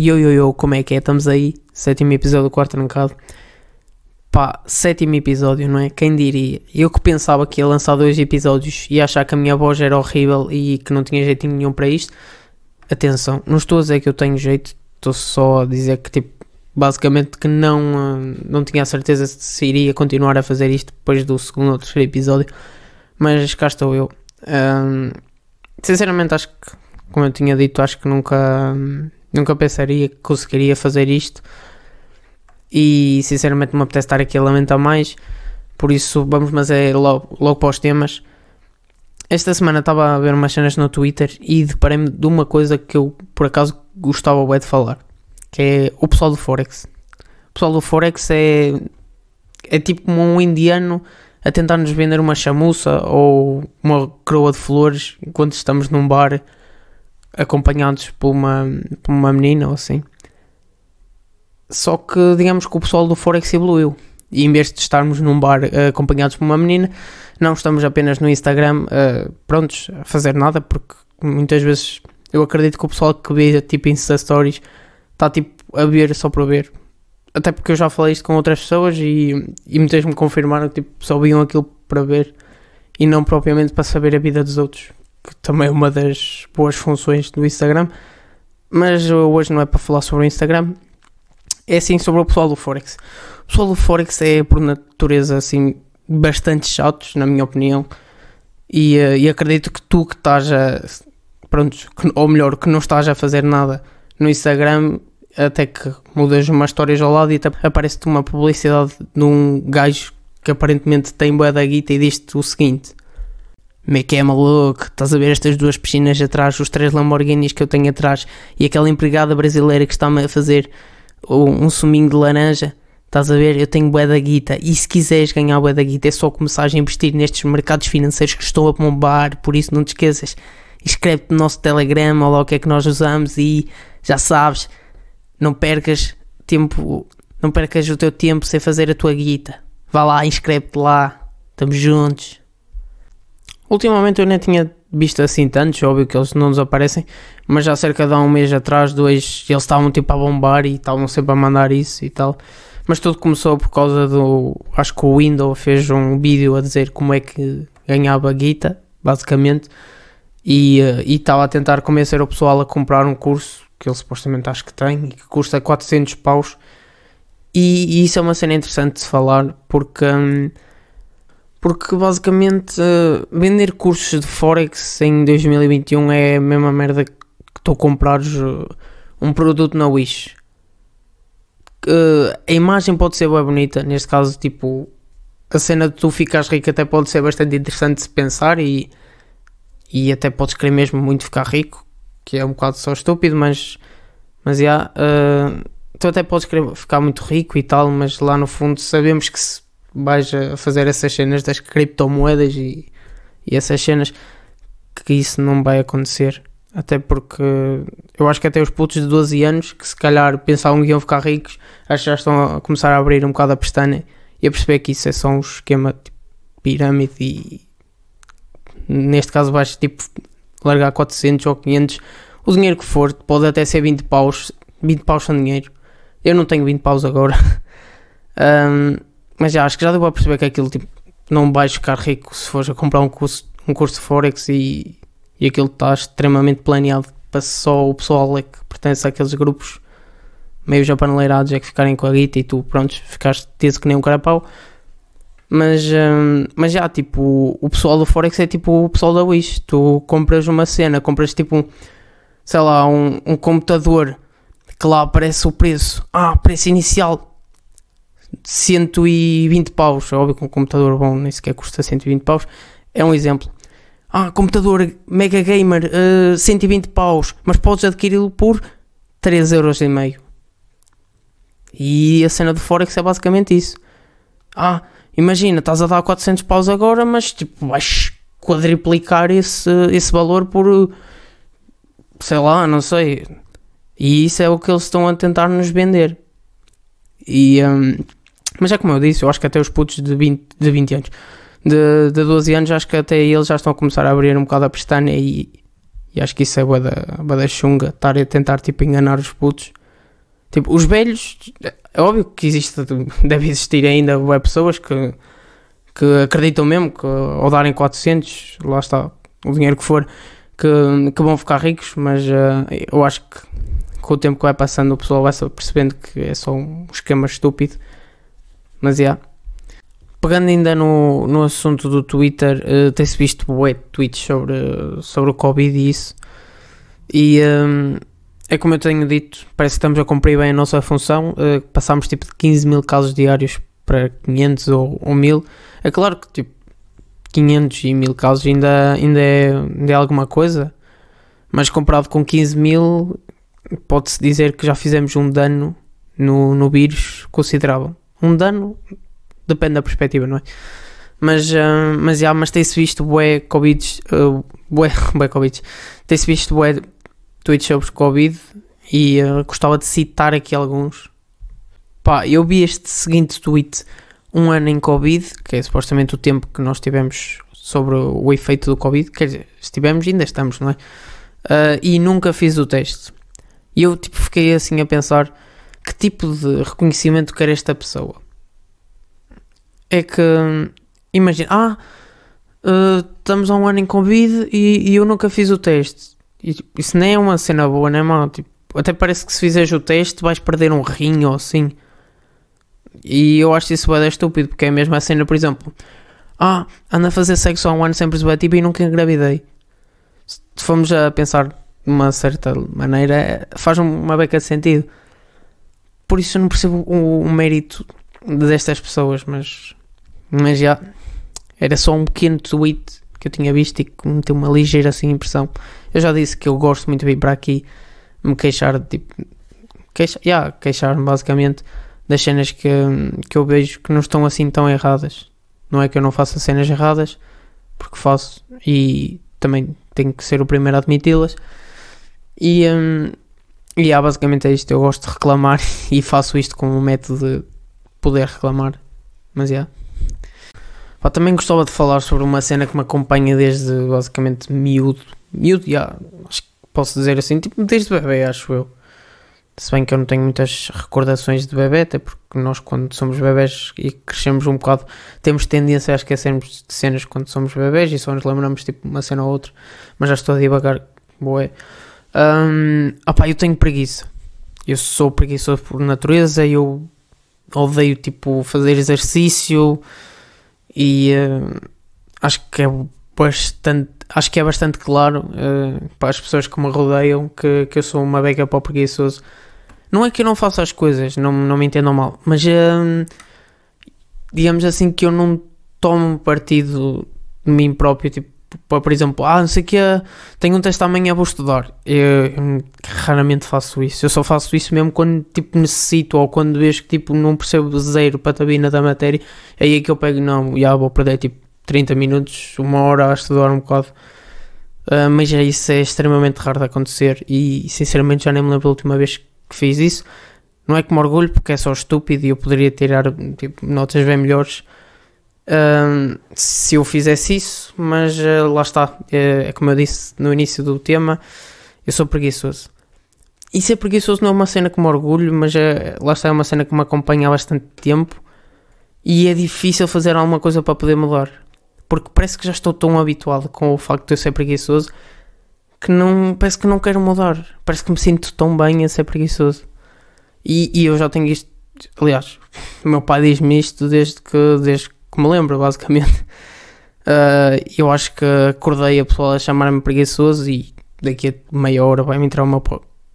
Yo, yo, yo, como é que é? Estamos aí, sétimo episódio do Quarto Trancado. Pá, sétimo episódio, não é? Quem diria? Eu que pensava que ia lançar dois episódios e achar que a minha voz era horrível e que não tinha jeito nenhum para isto. Atenção, não estou a dizer que eu tenho jeito, estou só a dizer que, tipo, basicamente que não, uh, não tinha a certeza se iria continuar a fazer isto depois do segundo ou terceiro episódio. Mas cá estou eu. Sinceramente, acho que, como eu tinha dito, acho que nunca. Nunca pensaria que conseguiria fazer isto. E sinceramente não me apetece estar aqui a lamentar mais. Por isso vamos, mas é logo, logo para os temas. Esta semana estava a ver umas cenas no Twitter e deparei-me de uma coisa que eu por acaso gostava bem de falar. Que é o pessoal do Forex. O pessoal do Forex é, é tipo como um indiano a tentar nos vender uma chamuça ou uma coroa de flores enquanto estamos num bar acompanhados por uma, por uma menina ou assim. Só que digamos que o pessoal do Forex evoluiu. E em vez de estarmos num bar uh, acompanhados por uma menina, não estamos apenas no Instagram uh, prontos a fazer nada, porque muitas vezes eu acredito que o pessoal que vê tipo Insta Stories está tipo a ver só para ver. Até porque eu já falei isto com outras pessoas e, e muitas me confirmaram que tipo, só viam aquilo para ver e não propriamente para saber a vida dos outros que também é uma das boas funções do Instagram. Mas hoje não é para falar sobre o Instagram, é sim sobre o pessoal do Forex. O pessoal do Forex é por natureza assim bastante chatos, na minha opinião. E, eh, e acredito que tu que estás a. Pronto, ou melhor, que não estás a fazer nada no Instagram, até que mudas uma história ao lado e aparece-te uma publicidade de um gajo que aparentemente tem boa da guita e diz-te o seguinte: é que é maluco? Estás a ver estas duas piscinas atrás, os três Lamborghinis que eu tenho atrás e aquela empregada brasileira que está-me a fazer um suminho de laranja. Estás a ver? Eu tenho bué da guita e se quiseres ganhar bué da guita é só começar a investir nestes mercados financeiros que estão a bombar, por isso não te esqueças. Inscreve-te no nosso Telegram, ou lá o que é que nós usamos e já sabes, não percas tempo, não percas o teu tempo sem fazer a tua guita. Vá lá, inscreve-te lá. Estamos juntos. Ultimamente eu nem tinha visto assim tantos, óbvio que eles não nos aparecem, mas já cerca de um mês atrás, dois, eles estavam tipo a bombar e estavam sempre a mandar isso e tal. Mas tudo começou por causa do. Acho que o Windows fez um vídeo a dizer como é que ganhava guita, basicamente, e uh, estava a tentar convencer o pessoal a comprar um curso que ele supostamente acho que tem e que custa 400 paus. E, e isso é uma cena interessante de falar porque. Um, porque basicamente uh, vender cursos de Forex em 2021 é a mesma merda que tu comprares uh, um produto na Wish. Uh, a imagem pode ser bem bonita, neste caso, tipo, a cena de tu ficares rico até pode ser bastante interessante de se pensar e, e até podes querer mesmo muito ficar rico, que é um bocado só estúpido, mas, mas yeah, tu até podes querer ficar muito rico e tal, mas lá no fundo sabemos que se vais a fazer essas cenas das criptomoedas e, e essas cenas que isso não vai acontecer. Até porque eu acho que até os putos de 12 anos que se calhar pensavam que iam ficar ricos, acho que já estão a começar a abrir um bocado a pestana e a perceber que isso é só um esquema tipo pirâmide e neste caso vais tipo largar 400 ou 500 o dinheiro que for, pode até ser 20 paus 20 paus são dinheiro eu não tenho 20 paus agora um, Mas já acho que já deu a perceber que aquilo tipo, não vais ficar rico se fores a comprar um curso, um curso de Forex e, e aquilo está extremamente planeado para só o pessoal é que pertence àqueles grupos meio japaneleirados é que ficarem com a guita e tu, pronto, ficaste teso que nem um carapau. Mas, hum, mas já, tipo, o pessoal do Forex é tipo o pessoal da Wish. Tu compras uma cena, compras tipo sei lá, um, um computador que lá aparece o preço. Ah, preço inicial 120 paus. É óbvio que um computador bom nem sequer custa 120 paus. É um exemplo. Ah, computador Mega Gamer, uh, eh, 120 paus, mas podes adquiri-lo por 3 euros e meio. E a cena do Forex é basicamente isso. Ah, imagina, estás a dar 400 paus agora, mas tipo, vais quadriplicar esse, esse valor por, sei lá, não sei. E isso é o que eles estão a tentar nos vender. E, um, mas é como eu disse, eu acho que até os putos de 20, de 20 anos, de, de 12 anos, acho que até eles já estão a começar a abrir um bocado a pestana e, e acho que isso é boa da, chunga, estar a tentar tipo enganar os putos. Tipo, os velhos, é óbvio que existe, deve existir ainda web pessoas que, que acreditam mesmo que ao darem 400, lá está, o dinheiro que for, que, que vão ficar ricos, mas uh, eu acho que com o tempo que vai passando o pessoal vai percebendo que é só um esquema estúpido. Mas já. Yeah. Pegando ainda no, no assunto do Twitter, uh, tem-se visto bué tweets sobre, sobre o Covid e isso. E um, é como eu tenho dito, parece que estamos a cumprir bem a nossa função. Uh, passámos tipo de 15 mil casos diários para 500 ou, ou 1000. É claro que tipo 500 e 1000 casos ainda, ainda, é, ainda é alguma coisa, mas comparado com 15 mil, pode-se dizer que já fizemos um dano no, no vírus considerável. Um dano depende da perspectiva, não é? Mas, uh, mas, já, mas tem-se visto bué Covid, uh, bué, bué Covid, tem-se visto bué tweets sobre Covid e uh, gostava de citar aqui alguns. Pá, eu vi este seguinte tweet um ano em Covid, que é supostamente o tempo que nós tivemos sobre o efeito do Covid, quer dizer, estivemos ainda estamos, não é? Uh, e nunca fiz o teste. E eu tipo, fiquei assim a pensar que tipo de reconhecimento quer esta pessoa. É que, imagina, ah, uh, estamos há um ano em Covid e, e eu nunca fiz o teste. Isso nem é uma cena boa, né, mano? Tipo, até parece que se fizeres o teste vais perder um rim ou assim. E eu acho isso bem estúpido, porque é mesmo a cena, por exemplo, ah, anda a fazer sexo há um ano sem preservativo e nunca engravidei. Se formos a pensar de uma certa maneira, faz uma beca de sentido. Por isso eu não percebo o, o mérito destas pessoas, mas, mas já era só um pequeno tweet que eu tinha visto e que me deu uma ligeira assim impressão. Eu já disse que eu gosto muito de vir para aqui me queixar, tipo, queixa, yeah, queixar-me basicamente das cenas que, que eu vejo que não estão assim tão erradas. Não é que eu não faça cenas erradas, porque faço e também tenho que ser o primeiro a admiti-las. E, um, e yeah, basicamente é isto. Eu gosto de reclamar e faço isto como um método de poder reclamar. Mas yeah. Pá, também gostava de falar sobre uma cena que me acompanha desde basicamente miúdo. Miúdo, yeah, acho que posso dizer assim, tipo, desde bebê, acho eu. Se bem que eu não tenho muitas recordações de bebê, até porque nós, quando somos bebés e crescemos um bocado, temos tendência a esquecermos de cenas quando somos bebés e só nos lembramos tipo uma cena ou outra. Mas já estou a divagar, boé. Um, opá, eu tenho preguiça. Eu sou preguiçoso por natureza, eu odeio tipo fazer exercício e uh, acho que é bastante acho que é bastante claro uh, para as pessoas que me rodeiam que, que eu sou uma beca para o preguiçoso não é que eu não faça as coisas não, não me entendam mal mas uh, digamos assim que eu não tomo partido de mim próprio tipo por exemplo, ah, não sei que, tenho um teste amanhã, vou estudar. Eu, eu, raramente faço isso. Eu só faço isso mesmo quando tipo, necessito ou quando vejo que tipo, não percebo zero para a tabina da matéria. Aí é que eu pego, não, já vou perder tipo 30 minutos, uma hora a estudar um bocado. Uh, mas é, isso é extremamente raro de acontecer e sinceramente já nem me lembro da última vez que fiz isso. Não é que me orgulho porque é só estúpido e eu poderia tirar tipo, notas bem melhores se eu fizesse isso, mas uh, lá está, é, é, como eu disse no início do tema, eu sou preguiçoso. E ser preguiçoso não é uma cena que me orgulho, mas é, lá está, é uma cena que me acompanha há bastante tempo e é difícil fazer alguma coisa para poder mudar. Porque parece que já estou tão habituado com o facto de eu ser preguiçoso que não parece que não quero mudar. Parece que me sinto tão bem a ser preguiçoso. E, e eu já tenho isto. Aliás, meu pai diz-me isto desde que, desde que me lembro, basicamente. Uh, eu acho que acordei a pessoa a chamar-me preguiçoso e daqui a meia hora vai entrar o meu,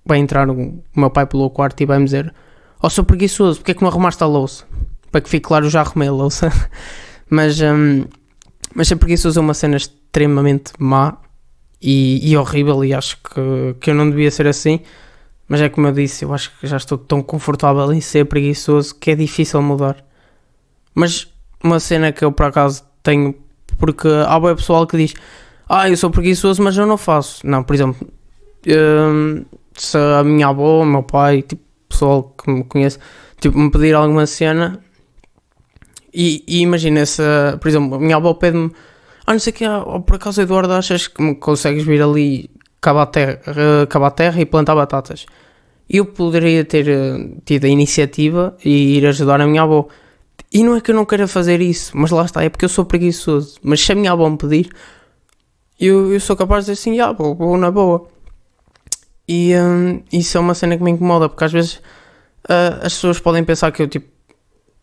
vai entrar o meu pai pelo quarto e vai-me dizer: Oh, sou preguiçoso, porque é que não arrumaste a louça? Para que fique claro, já arrumei a louça. mas, um, mas ser preguiçoso é uma cena extremamente má e, e, horrível e acho que, que eu não devia ser assim. Mas é como eu disse, eu acho que já estou tão confortável em ser preguiçoso que é difícil mudar. Mas uma cena que eu por acaso tenho, porque há boa pessoal que diz: Ah, eu sou preguiçoso, mas eu não faço. Não, por exemplo, hum, se a minha avó, o meu pai, tipo, pessoal que me conhece, tipo, me pedir alguma cena e, e imagina se, por exemplo, a minha avó pede-me: Ah, não sei o que, oh, por acaso, Eduardo, achas que me consegues vir ali cavar terra, cavar a terra e plantar batatas? eu poderia ter uh, tido a iniciativa e ir ajudar a minha avó. E não é que eu não queira fazer isso, mas lá está, é porque eu sou preguiçoso. Mas se a minha avó me pedir, eu, eu sou capaz de dizer assim, ah, vou, vou na boa. E um, isso é uma cena que me incomoda, porque às vezes uh, as pessoas podem pensar que eu tipo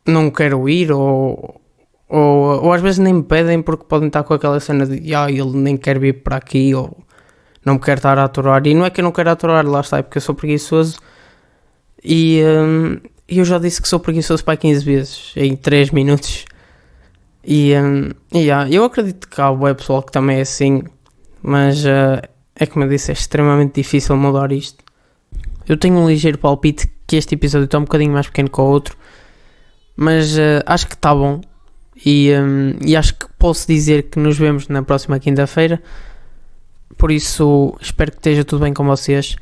não quero ir ou, ou, ou às vezes nem me pedem porque podem estar com aquela cena de ah, ele nem quer vir para aqui ou não me quer estar a aturar. E não é que eu não quero aturar, lá está, é porque eu sou preguiçoso e um, eu já disse que sou preguiçoso para 15 vezes em 3 minutos. E, um, yeah, eu acredito que há o pessoal que também é assim, mas uh, é como eu disse, é extremamente difícil mudar isto. Eu tenho um ligeiro palpite que este episódio está um bocadinho mais pequeno que o outro, mas uh, acho que está bom. E, um, e acho que posso dizer que nos vemos na próxima quinta-feira. Por isso, espero que esteja tudo bem com vocês.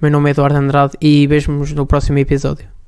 Meu nome é Eduardo Andrade e vejo-nos no próximo episódio.